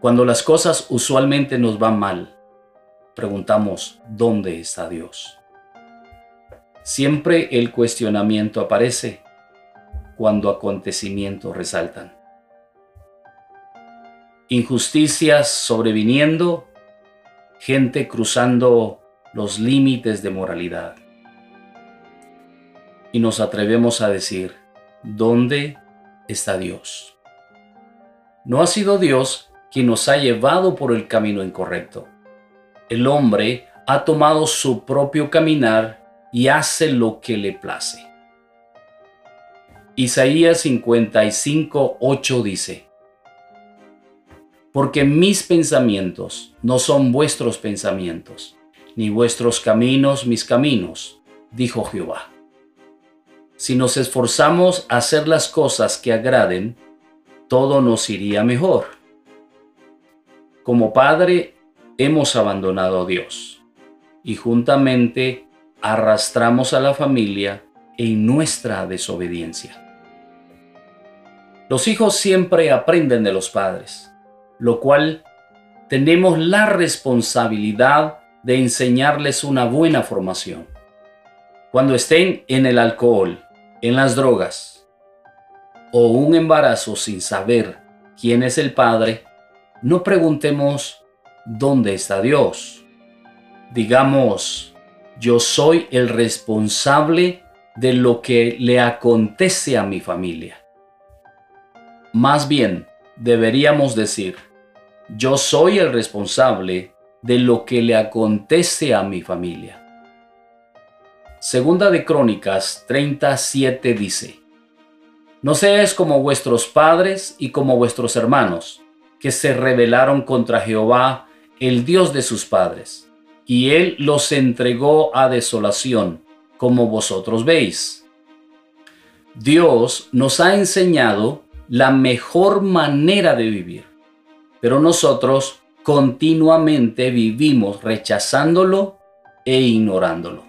Cuando las cosas usualmente nos van mal, preguntamos, ¿dónde está Dios? Siempre el cuestionamiento aparece cuando acontecimientos resaltan. Injusticias sobreviniendo, gente cruzando los límites de moralidad. Y nos atrevemos a decir, ¿dónde está Dios? No ha sido Dios quien nos ha llevado por el camino incorrecto. El hombre ha tomado su propio caminar y hace lo que le place. Isaías 55, 8 dice, Porque mis pensamientos no son vuestros pensamientos, ni vuestros caminos mis caminos, dijo Jehová. Si nos esforzamos a hacer las cosas que agraden, todo nos iría mejor. Como padre, hemos abandonado a Dios y juntamente arrastramos a la familia en nuestra desobediencia. Los hijos siempre aprenden de los padres, lo cual tenemos la responsabilidad de enseñarles una buena formación. Cuando estén en el alcohol, en las drogas o un embarazo sin saber quién es el padre, no preguntemos dónde está Dios. Digamos, yo soy el responsable de lo que le acontece a mi familia. Más bien, deberíamos decir, yo soy el responsable de lo que le acontece a mi familia. Segunda de Crónicas 37 dice, No seáis como vuestros padres y como vuestros hermanos, que se rebelaron contra Jehová, el Dios de sus padres, y él los entregó a desolación, como vosotros veis. Dios nos ha enseñado la mejor manera de vivir. Pero nosotros continuamente vivimos rechazándolo e ignorándolo.